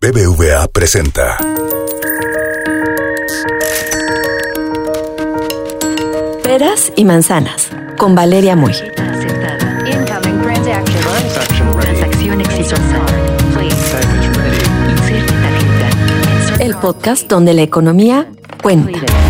BBVA presenta. Peras y manzanas con Valeria Muy. El podcast donde la economía cuenta.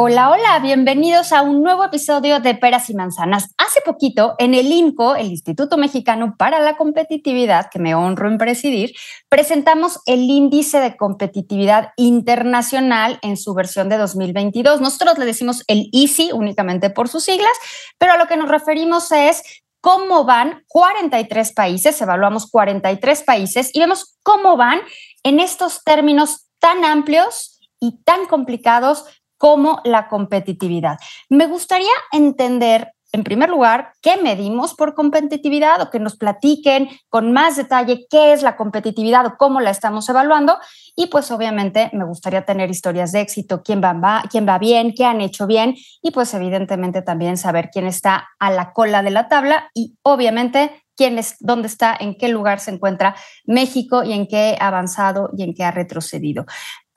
Hola, hola, bienvenidos a un nuevo episodio de Peras y Manzanas. Hace poquito, en el INCO, el Instituto Mexicano para la Competitividad, que me honro en presidir, presentamos el índice de competitividad internacional en su versión de 2022. Nosotros le decimos el ICI únicamente por sus siglas, pero a lo que nos referimos es cómo van 43 países, evaluamos 43 países y vemos cómo van en estos términos tan amplios y tan complicados como la competitividad. Me gustaría entender, en primer lugar, qué medimos por competitividad o que nos platiquen con más detalle qué es la competitividad o cómo la estamos evaluando. Y pues obviamente me gustaría tener historias de éxito, quién va, va, quién va bien, qué han hecho bien y pues evidentemente también saber quién está a la cola de la tabla y obviamente quién es, dónde está, en qué lugar se encuentra México y en qué ha avanzado y en qué ha retrocedido.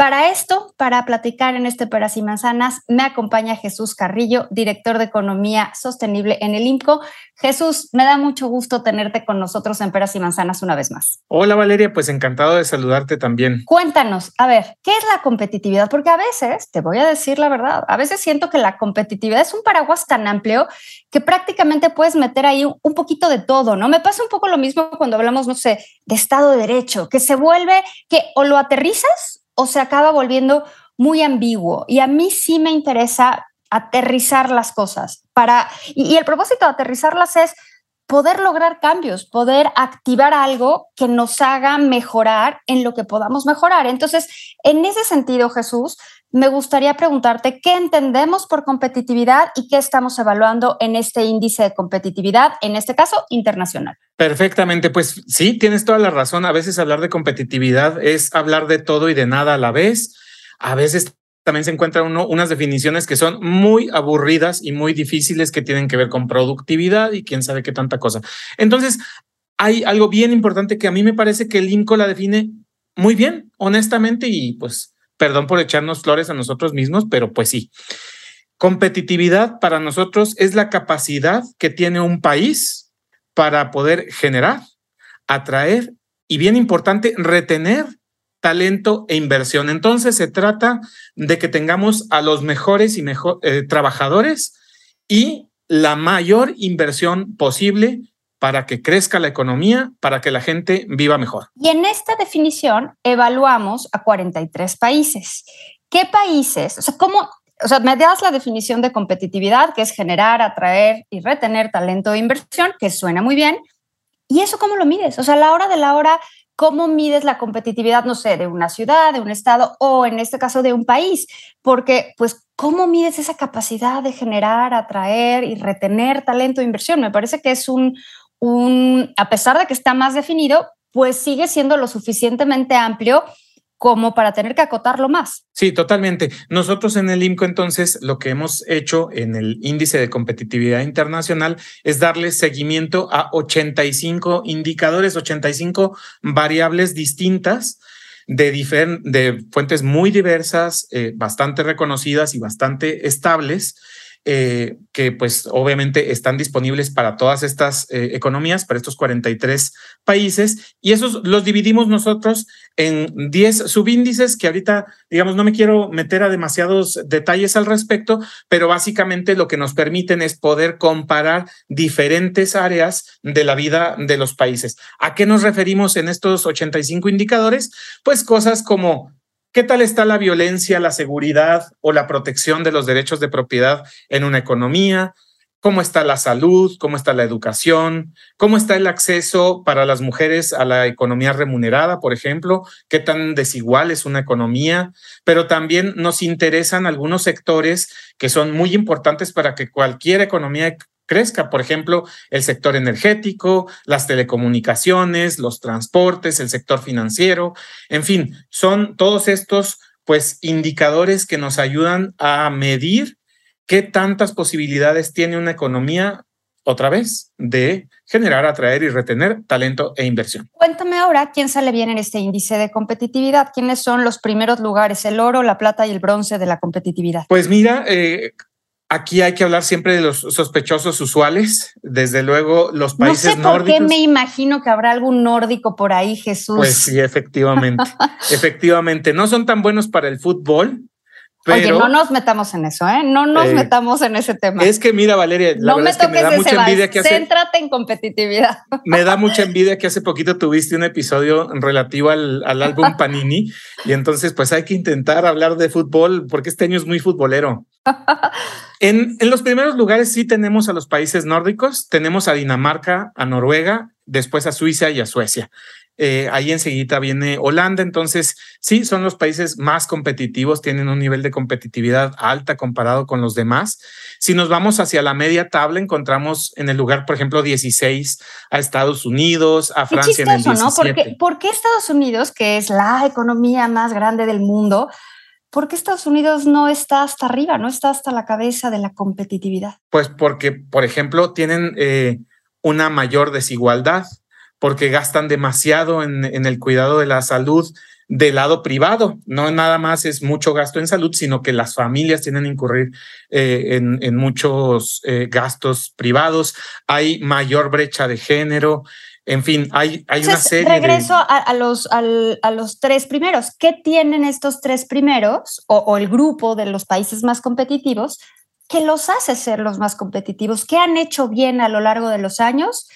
Para esto, para platicar en este Peras y Manzanas, me acompaña Jesús Carrillo, director de Economía Sostenible en el IMCO. Jesús, me da mucho gusto tenerte con nosotros en Peras y Manzanas una vez más. Hola Valeria, pues encantado de saludarte también. Cuéntanos, a ver, ¿qué es la competitividad? Porque a veces, te voy a decir la verdad, a veces siento que la competitividad es un paraguas tan amplio que prácticamente puedes meter ahí un, poquito de todo, ¿no? Me pasa un poco lo mismo cuando hablamos, no sé, de Estado de Derecho, que se vuelve que o lo aterrizas o se acaba volviendo muy ambiguo. Y a mí sí me interesa aterrizar las cosas para y, y, el propósito de aterrizarlas es poder lograr cambios, poder activar algo que nos haga mejorar en lo que podamos mejorar. Entonces, en ese sentido, Jesús, me gustaría preguntarte qué entendemos por competitividad y qué estamos evaluando en este índice de competitividad, en este caso internacional. Perfectamente, pues sí, tienes toda la razón. A veces hablar de competitividad es hablar de todo y de nada a la vez. A veces también se encuentran unas definiciones que son muy aburridas y muy difíciles que tienen que ver con productividad y quién sabe qué tanta cosa. Entonces, hay algo bien importante que a mí me parece que el INCO la define muy bien, honestamente, y pues perdón por echarnos flores a nosotros mismos, pero pues sí. Competitividad para nosotros es la capacidad que tiene un país para poder generar, atraer y, bien importante, retener talento e inversión. Entonces se trata de que tengamos a los mejores y mejor eh, trabajadores y la mayor inversión posible para que crezca la economía, para que la gente viva mejor. Y en esta definición evaluamos a 43 países. ¿Qué países? O sea, ¿cómo? O sea, me das la definición de competitividad, que es generar, atraer y retener talento e inversión, que suena muy bien. ¿Y eso cómo lo mides? O sea, a la hora de la hora, ¿cómo mides la competitividad, no sé, de una ciudad, de un estado o en este caso de un país? Porque, pues, ¿cómo mides esa capacidad de generar, atraer y retener talento e inversión? Me parece que es un, a pesar de que está más definido, pues sigue siendo lo suficientemente amplio como para tener que acotarlo más. Sí, totalmente. Nosotros en el IMCO entonces lo que hemos hecho en el índice de competitividad internacional es darle seguimiento a 85 indicadores, 85 variables distintas de, de fuentes muy diversas, eh, bastante reconocidas y bastante estables eh, que pues obviamente están disponibles para todas estas eh, economías, para estos 43 países, y esos los dividimos nosotros en 10 subíndices que ahorita, digamos, no me quiero meter a demasiados detalles al respecto, pero básicamente lo que nos permiten es poder comparar diferentes áreas de la vida de los países. ¿A qué nos referimos en estos 85 indicadores? Pues cosas como ¿Qué tal está la violencia, la seguridad o la protección de los derechos de propiedad en una economía? ¿Cómo está la salud? ¿Cómo está la educación? ¿Cómo está el acceso para las mujeres a la economía remunerada, por ejemplo? ¿Qué tan desigual es una economía? Pero también nos interesan algunos sectores que son muy importantes para que cualquier economía crezca. Por ejemplo, el sector energético, las telecomunicaciones, los transportes, el sector financiero, en fin, son todos estos pues indicadores que nos ayudan a medir qué tantas posibilidades tiene una economía otra vez de generar, atraer y retener talento e inversión. Cuéntame ahora quién sale bien en este índice de competitividad, quiénes son los primeros lugares, el oro, la plata y el bronce de la competitividad. Pues mira, eh, Aquí hay que hablar siempre de los sospechosos usuales, desde luego los países no sé nórdicos. ¿Por qué me imagino que habrá algún nórdico por ahí, Jesús? Pues sí, efectivamente. efectivamente, no son tan buenos para el fútbol, pero, Oye, no nos metamos en eso, ¿eh? No nos eh, metamos en ese tema. Es que mira, Valeria, la no verdad me es que me da mucha envidia que hace. Céntrate en competitividad. Me da mucha envidia que hace poquito tuviste un episodio relativo al, al álbum Panini y entonces pues hay que intentar hablar de fútbol porque este año es muy futbolero. En, en, los primeros lugares sí tenemos a los países nórdicos, tenemos a Dinamarca, a Noruega, después a Suiza y a Suecia. Eh, ahí enseguida viene Holanda, entonces sí, son los países más competitivos, tienen un nivel de competitividad alta comparado con los demás. Si nos vamos hacia la media tabla, encontramos en el lugar, por ejemplo, 16 a Estados Unidos, a Francia chistoso, en el 17. ¿no? Porque, ¿Por qué Estados Unidos, que es la economía más grande del mundo, ¿por qué Estados Unidos no está hasta arriba, no está hasta la cabeza de la competitividad? Pues porque, por ejemplo, tienen eh, una mayor desigualdad porque gastan demasiado en, en, el cuidado de la salud del lado privado. No nada más es mucho gasto en salud, sino que las familias tienen que incurrir eh, en, en, muchos eh, gastos privados. Hay mayor brecha de género. En fin, hay, hay una serie regreso de... a, a, los, al, a los tres primeros. ¿Qué tienen estos tres primeros o, o el grupo de los países más competitivos que los hace ser los más competitivos? ¿Qué han hecho bien a lo largo de los años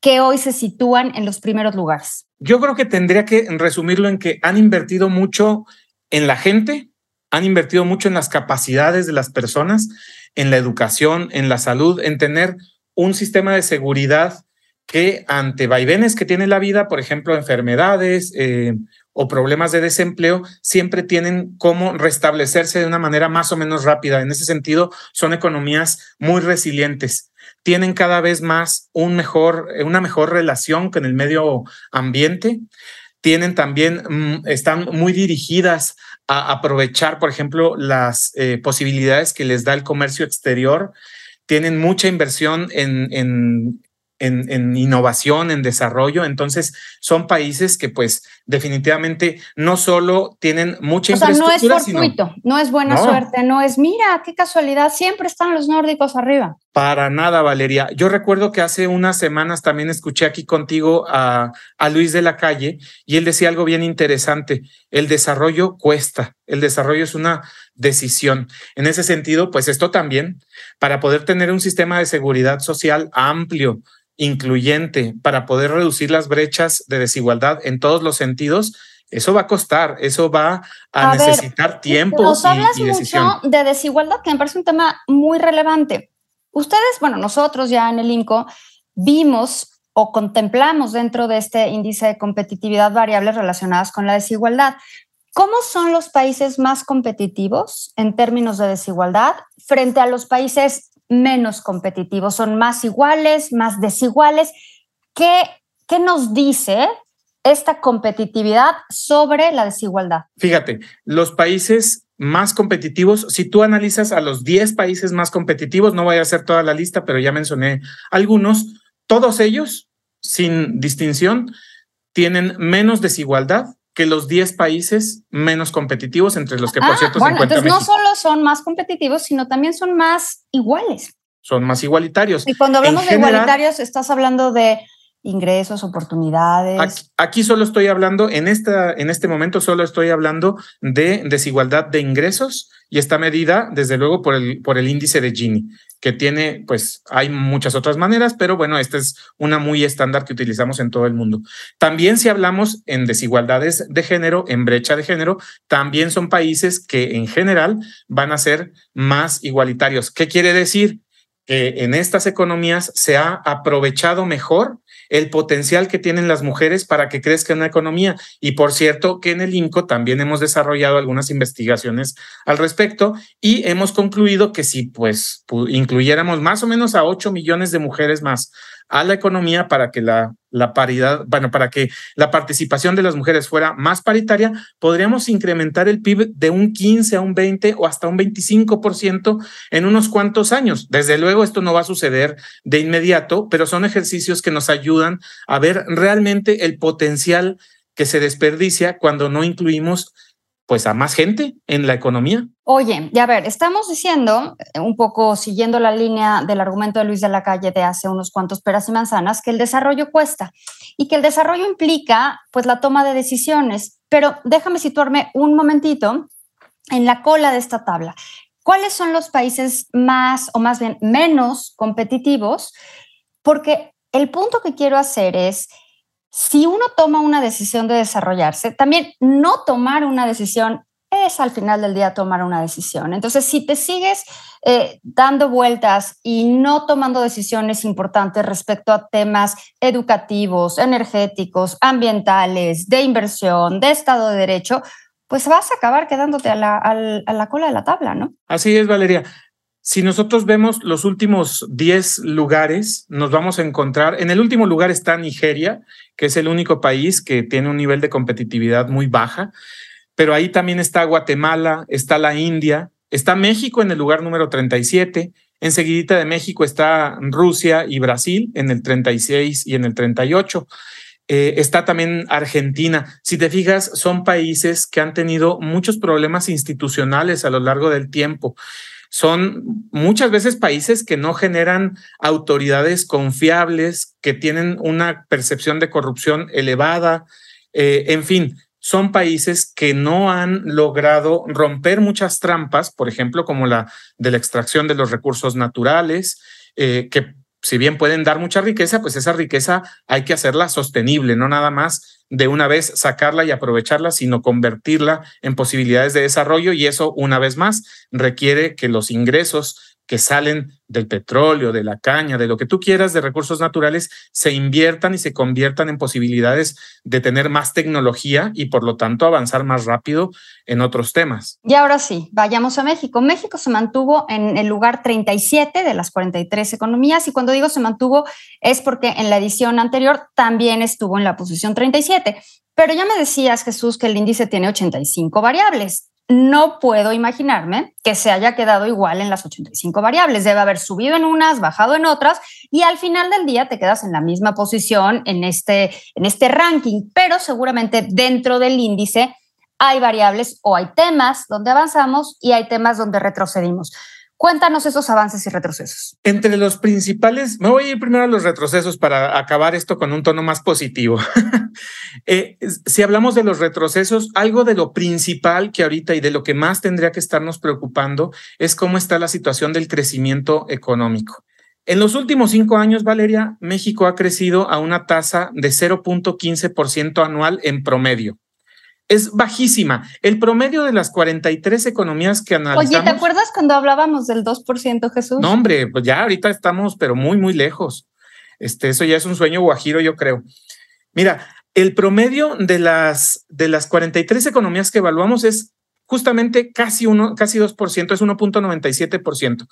que hoy se sitúan en los primeros lugares? Yo creo que tendría que resumirlo en que han invertido mucho en la gente, han invertido mucho en las capacidades de las personas, en la educación, en la salud, en tener un sistema de seguridad que ante vaivenes que tiene la vida, por ejemplo, enfermedades eh, o problemas de desempleo, siempre tienen cómo restablecerse de una manera más o menos rápida. En ese sentido, son economías muy resilientes tienen cada vez más mejor, una mejor relación con el medio ambiente, tienen también, están muy dirigidas a aprovechar, por ejemplo, las eh, posibilidades que les da el comercio exterior, tienen mucha inversión en en, en, innovación, en desarrollo. Entonces, son países que, pues, definitivamente no solo tienen mucha o sea, infraestructura. No es fortuito, sino, no es buena no. suerte, no es, mira, qué casualidad, siempre están los nórdicos arriba. Para nada, Valeria. Yo recuerdo que hace unas semanas también escuché aquí contigo a, a Luis de la Calle y él decía algo bien interesante. El desarrollo cuesta, el desarrollo es una decisión. En ese sentido, pues esto también, para poder tener un sistema de seguridad social amplio, incluyente para poder reducir las brechas de desigualdad en todos los sentidos, eso va a costar, eso va a, a necesitar ver, tiempo nos y, hablas y mucho de desigualdad, que me parece un tema muy relevante. Ustedes, bueno, nosotros ya en el INCO vimos o contemplamos dentro de este índice de competitividad variables relacionadas con la desigualdad. ¿Cómo son los países más competitivos en términos de desigualdad frente a los países menos competitivos? ¿Son más iguales, más desiguales? ¿Qué, qué nos dice esta competitividad sobre la desigualdad? Fíjate, los países más competitivos, si tú analizas a los 10 países más competitivos, no voy a hacer toda la lista, pero ya mencioné algunos, todos ellos, sin distinción, tienen menos desigualdad que los 10 países menos competitivos, entre los que por ah, cierto bueno, se encuentra entonces México. no solo son más competitivos, sino también son más iguales. Son más igualitarios. Y cuando hablamos En de general, igualitarios, estás hablando de ingresos, oportunidades. Aquí, aquí, solo estoy hablando, en, esta, en este momento solo estoy hablando de desigualdad de ingresos y está medida desde luego por el, por el índice de Gini, que tiene, pues hay muchas otras maneras, pero bueno, esta es una muy estándar que utilizamos en todo el mundo. También si hablamos en desigualdades de género, en brecha de género, también son países que en general van a ser más igualitarios. ¿Qué quiere decir? Que en estas economías se ha aprovechado mejor el potencial que tienen las mujeres para que crezca una economía. Y por cierto, que en el INCO también hemos desarrollado algunas investigaciones al respecto y hemos concluido que si pues incluyéramos más o menos a 8 millones de mujeres más a la economía para que la la paridad, bueno, para que la participación de las mujeres fuera más paritaria, podríamos incrementar el PIB de un 15 a un 20 o hasta un 25% en unos cuantos años. Desde luego esto no va a suceder de inmediato, pero son ejercicios que nos ayudan a ver realmente el potencial que se desperdicia cuando no incluimos pues a más gente en la economía. Oye, ya ver, estamos diciendo, eh, un poco siguiendo la línea del argumento de Luis de la Calle de hace unos cuantos peras y manzanas, que el desarrollo cuesta y que el desarrollo implica pues la toma de decisiones. Pero déjame situarme un momentito en la cola de esta tabla. ¿Cuáles son los países más o más bien menos competitivos? Porque el punto que quiero hacer es si uno toma una decisión de desarrollarse, también no tomar una decisión es al final del día tomar una decisión. Entonces, si te sigues eh, dando vueltas y no tomando decisiones importantes respecto a temas educativos, energéticos, ambientales, de inversión, de Estado de Derecho, pues vas a acabar quedándote a la, a la cola de la tabla, ¿no? Así es, Valeria. Si nosotros vemos los últimos 10 lugares, nos vamos a encontrar, en el último lugar está Nigeria, que es el único país que tiene un nivel de competitividad muy baja, pero ahí también está Guatemala, está la India, está México en el lugar número 37, enseguidita de México está Rusia y Brasil en el 36 y en el 38. Eh, está también Argentina. Si te fijas, son países que han tenido muchos problemas institucionales a lo largo del tiempo son muchas veces países que no generan autoridades confiables, que tienen una percepción de corrupción elevada, eh, en fin, son países que no han logrado romper muchas trampas, por ejemplo, como la de la extracción de los recursos naturales, eh, que si bien pueden dar mucha riqueza, pues esa riqueza hay que hacerla sostenible, no nada más de una vez sacarla y aprovecharla, sino convertirla en posibilidades de desarrollo y eso, una vez más, requiere que los ingresos que salen del petróleo, de la caña, de lo que tú quieras de recursos naturales, se inviertan y se conviertan en posibilidades de tener más tecnología y por lo tanto avanzar más rápido en otros temas. Y ahora sí, vayamos a México. México se mantuvo en el lugar 37 de las 43 economías y cuando digo se mantuvo es porque en la edición anterior también estuvo en la posición 37. Pero ya me decías, Jesús, que el índice tiene 85 variables no puedo imaginarme que se haya quedado igual en las 85 variables. Debe haber subido en unas, bajado en otras y al final del día te quedas en la misma posición en este, en este ranking, pero seguramente dentro del índice hay variables o hay temas donde avanzamos y hay temas donde retrocedimos. Cuéntanos esos avances y retrocesos. Entre los principales, me voy a ir primero a los retrocesos para acabar esto con un tono más positivo. Eh, si hablamos de los retrocesos, algo de lo principal que ahorita y de lo que más tendría que estarnos preocupando es cómo está la situación del crecimiento económico. En los últimos cinco años, Valeria, México ha crecido a una tasa de 0.15% anual en promedio es bajísima. El promedio de las 43 economías que analizamos. Oye, ¿te acuerdas cuando hablábamos del 2%, Jesús? No, hombre, pues ya ahorita estamos, pero muy, muy lejos. Este, eso ya es un sueño guajiro, yo creo. Mira, el promedio de las, de las 43 economías que evaluamos es justamente casi uno, casi 2%, es 1.97%.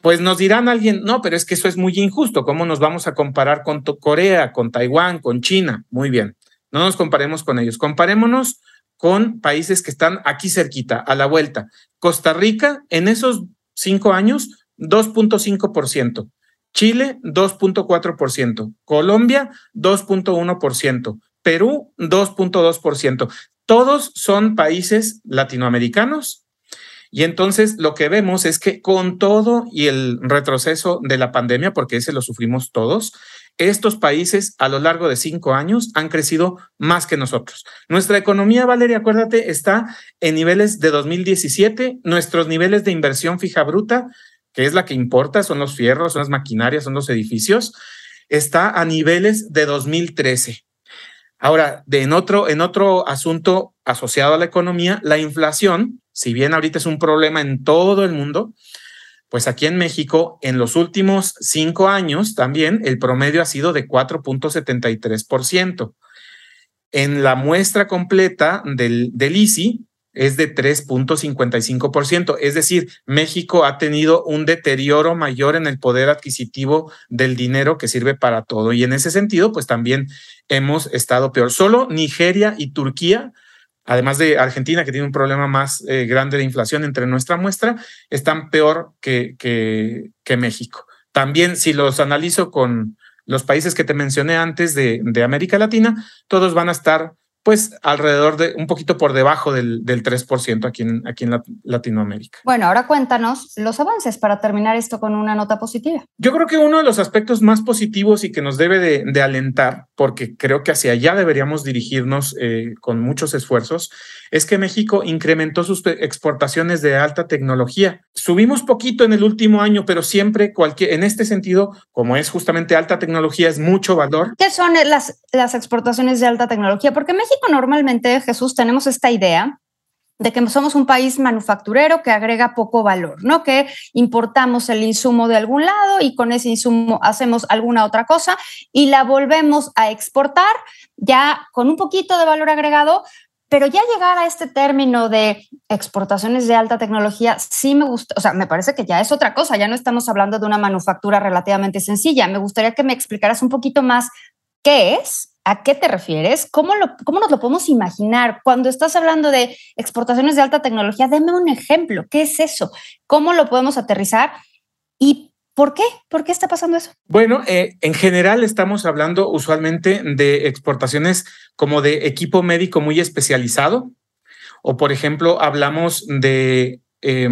Pues nos dirán alguien, no, pero es que eso es muy injusto. ¿Cómo nos vamos a comparar con Corea, con Taiwán, con China? Muy bien, no nos comparemos con ellos. Comparémonos con países que están aquí cerquita, a la vuelta. Costa Rica, en esos cinco años, 2.5%. Chile, 2.4%. Colombia, 2.1%. Perú, 2.2%. Todos son países latinoamericanos. Y entonces lo que vemos es que con todo y el retroceso de la pandemia, porque ese lo sufrimos todos, estos países a lo largo de cinco años han crecido más que nosotros. Nuestra economía, Valeria, acuérdate, está en niveles de 2017. Nuestros niveles de inversión fija bruta, que es la que importa, son los fierros, son las maquinarias, son los edificios, está a niveles de 2013. Ahora, de en otro, en otro asunto asociado a la economía, la inflación, si bien ahorita es un problema en todo el mundo, pues aquí en México, en los últimos cinco años también el promedio ha sido de 4.73%. En la muestra completa del, del ICI, es de 3.55%. Es decir, México ha tenido un deterioro mayor en el poder adquisitivo del dinero que sirve para todo. Y en ese sentido, pues también hemos estado peor. Solo Nigeria y Turquía, además de Argentina, que tiene un problema más eh, grande de inflación entre nuestra muestra, están peor que, que, que México. También, si los analizo con los países que te mencioné antes de, de América Latina, todos van a estar pues alrededor de un poquito por debajo del, del 3% aquí en, aquí en Latinoamérica. Bueno, ahora cuéntanos los avances para terminar esto con una nota positiva. Yo creo que uno de los aspectos más positivos y que nos debe de, de alentar, porque creo que hacia allá deberíamos dirigirnos eh, con muchos esfuerzos, es que México incrementó sus exportaciones de alta tecnología. Subimos poquito en el último año, pero siempre cualquier, en este sentido, como es justamente alta tecnología, es mucho valor. ¿Qué son las, las exportaciones de alta tecnología? Porque México normalmente, Jesús, tenemos esta idea de que somos un país manufacturero que agrega poco valor, ¿no? Que importamos el insumo de algún lado y con ese insumo hacemos alguna otra cosa y la volvemos a exportar ya con un poquito de valor agregado, pero ya llegar a este término de exportaciones de alta tecnología sí me gusta, o sea, me parece que ya es otra cosa, ya no estamos hablando de una manufactura relativamente sencilla. Me gustaría que me explicaras un poquito más qué es ¿A qué te refieres? ¿Cómo, lo, ¿Cómo nos lo podemos imaginar? Cuando estás hablando de exportaciones de alta tecnología, dame un ejemplo. ¿Qué es eso? ¿Cómo lo podemos aterrizar? ¿Y por qué? ¿Por qué está pasando eso? Bueno, eh, en general estamos hablando usualmente de exportaciones como de equipo médico muy especializado. O, por ejemplo, hablamos de... Eh,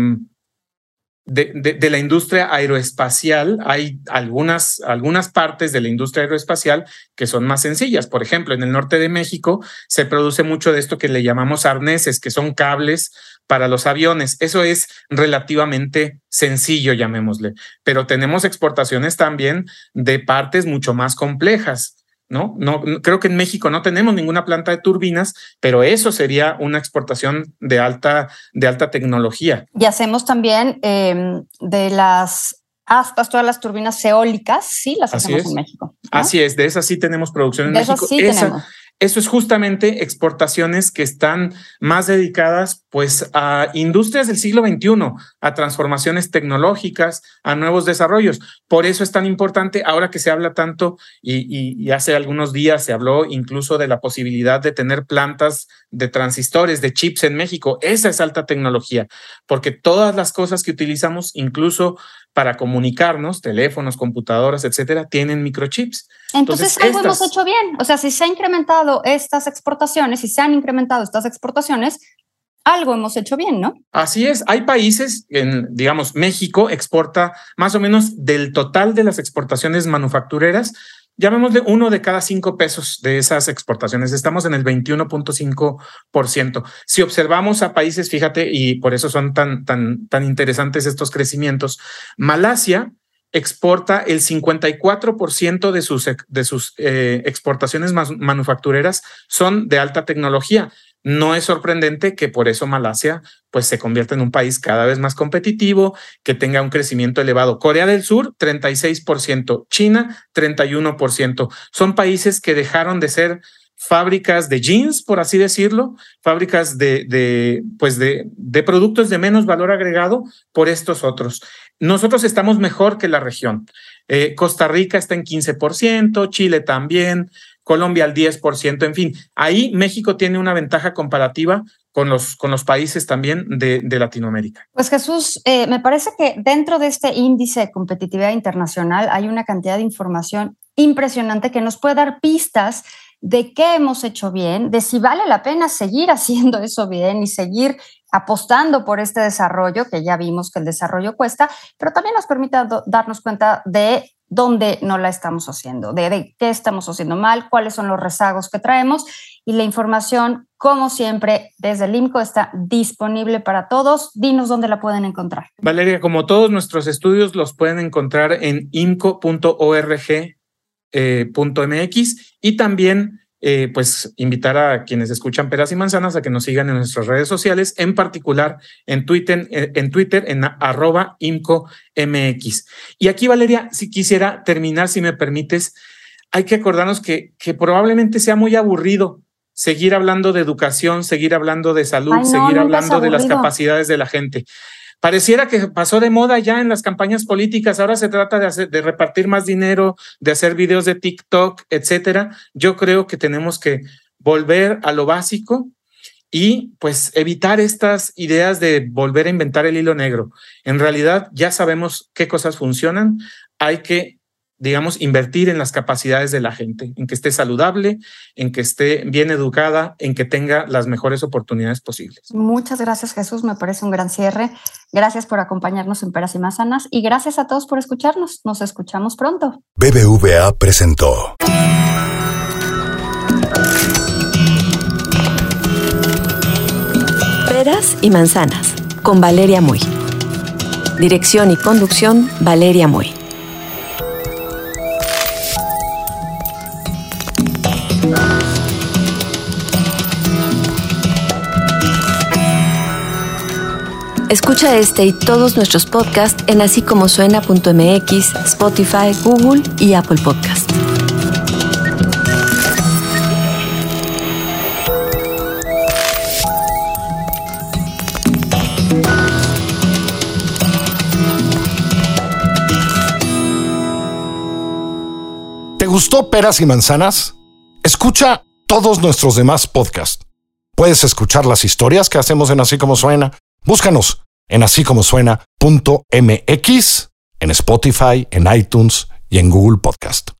de, de, la industria aeroespacial, hay algunas, algunas partes de la industria aeroespacial que son más sencillas. Por ejemplo, en el norte de México se produce mucho de esto que le llamamos arneses, que son cables para los aviones. Eso es relativamente sencillo, llamémosle. Pero tenemos exportaciones también de partes mucho más complejas. ¿No? No, creo que en México no tenemos ninguna planta de turbinas, pero eso sería una exportación de alta, de alta tecnología. Y hacemos también eh, de las aspas, todas las turbinas eólicas, sí las Así hacemos es. en México. ¿no? Así es, de esas sí tenemos producción en De México. sí Esa- tenemos. Eso es justamente exportaciones que están más dedicadas pues a industrias del siglo XXI, a transformaciones tecnológicas, a nuevos desarrollos. Por eso es tan importante ahora que se habla tanto y, y- y hace algunos días se habló incluso de la posibilidad de tener plantas de transistores, de chips en México. Esa es alta tecnología, porque todas las cosas que utilizamos, incluso para comunicarnos, teléfonos, computadoras, etcétera, tienen microchips. Entonces, Entonces, algo estas- hemos hecho bien. O sea, si se ha incrementado estas exportaciones, si se han incrementado estas exportaciones, algo hemos hecho bien, ¿no? Así es, hay países, en, digamos, México exporta más o menos del total de las exportaciones manufactureras, llamémosle uno de cada cinco pesos de esas exportaciones. Estamos en el 21.5%. Si observamos a países, fíjate, y por eso son tan, tan, tan interesantes estos crecimientos, Malasia exporta el 54% de sus, de sus eh, exportaciones manufactureras son de alta tecnología. No es sorprendente que por eso Malasia pues se convierta en un país cada vez más competitivo, que tenga un crecimiento elevado. Corea del Sur, 36%, China, 31%. Son países que dejaron de ser fábricas de jeans, por así decirlo, fábricas de, pues de, de productos de menos valor agregado por estos otros. Nosotros estamos mejor que la región. Eh, Costa Rica está en 15%, Chile también, Colombia al 10%, en fin, ahí México tiene una ventaja comparativa con los, con los países también de, Latinoamérica. Pues Jesús, eh, me parece que dentro de este índice de competitividad internacional hay una cantidad de información impresionante que nos puede dar pistas de qué hemos hecho bien, de si vale la pena seguir haciendo eso bien y seguir apostando por este desarrollo, que ya vimos que el desarrollo cuesta, pero también nos permite darnos cuenta de dónde no la estamos haciendo, de, qué estamos haciendo mal, cuáles son los rezagos que traemos y la información, como siempre, desde el IMCO está disponible para todos. Dinos dónde la pueden encontrar. Valeria, como todos nuestros estudios los pueden encontrar en imco.org eh, y también eh, pues invitar a quienes escuchan peras y manzanas a que nos sigan en nuestras redes sociales, en particular en Twitter, en, en Twitter, en arroba IMCOMX. Y aquí, Valeria, si quisiera terminar, si me permites, hay que acordarnos que, que probablemente sea muy aburrido seguir hablando de educación, seguir hablando de salud, Ay, no, seguir hablando de las capacidades de la gente. Pareciera que pasó de moda ya en las campañas políticas. Ahora se trata de, hacer, de repartir más dinero, de hacer videos de TikTok, etcétera. Yo creo que tenemos que volver a lo básico y pues evitar estas ideas de volver a inventar el hilo negro. En realidad ya sabemos qué cosas funcionan. Hay que digamos, invertir en las capacidades de la gente, en que esté saludable, en que esté bien educada, en que tenga las mejores oportunidades posibles. Muchas gracias, Jesús. Me parece un gran cierre. Gracias por acompañarnos en Peras y Manzanas y gracias a todos por escucharnos. Nos escuchamos pronto. BBVA presentó. Peras y manzanas con Valeria Muy. Dirección y conducción Valeria Muy. Escucha este y todos nuestros podcasts en así como suena.mx, Spotify, Google y Apple Podcast. ¿Te gustó Peras y Manzanas? Escucha todos nuestros demás podcasts. Puedes escuchar las historias que hacemos en Así como Suena. Búscanos en así como suena.mx, en Spotify, en iTunes y en Google Podcast.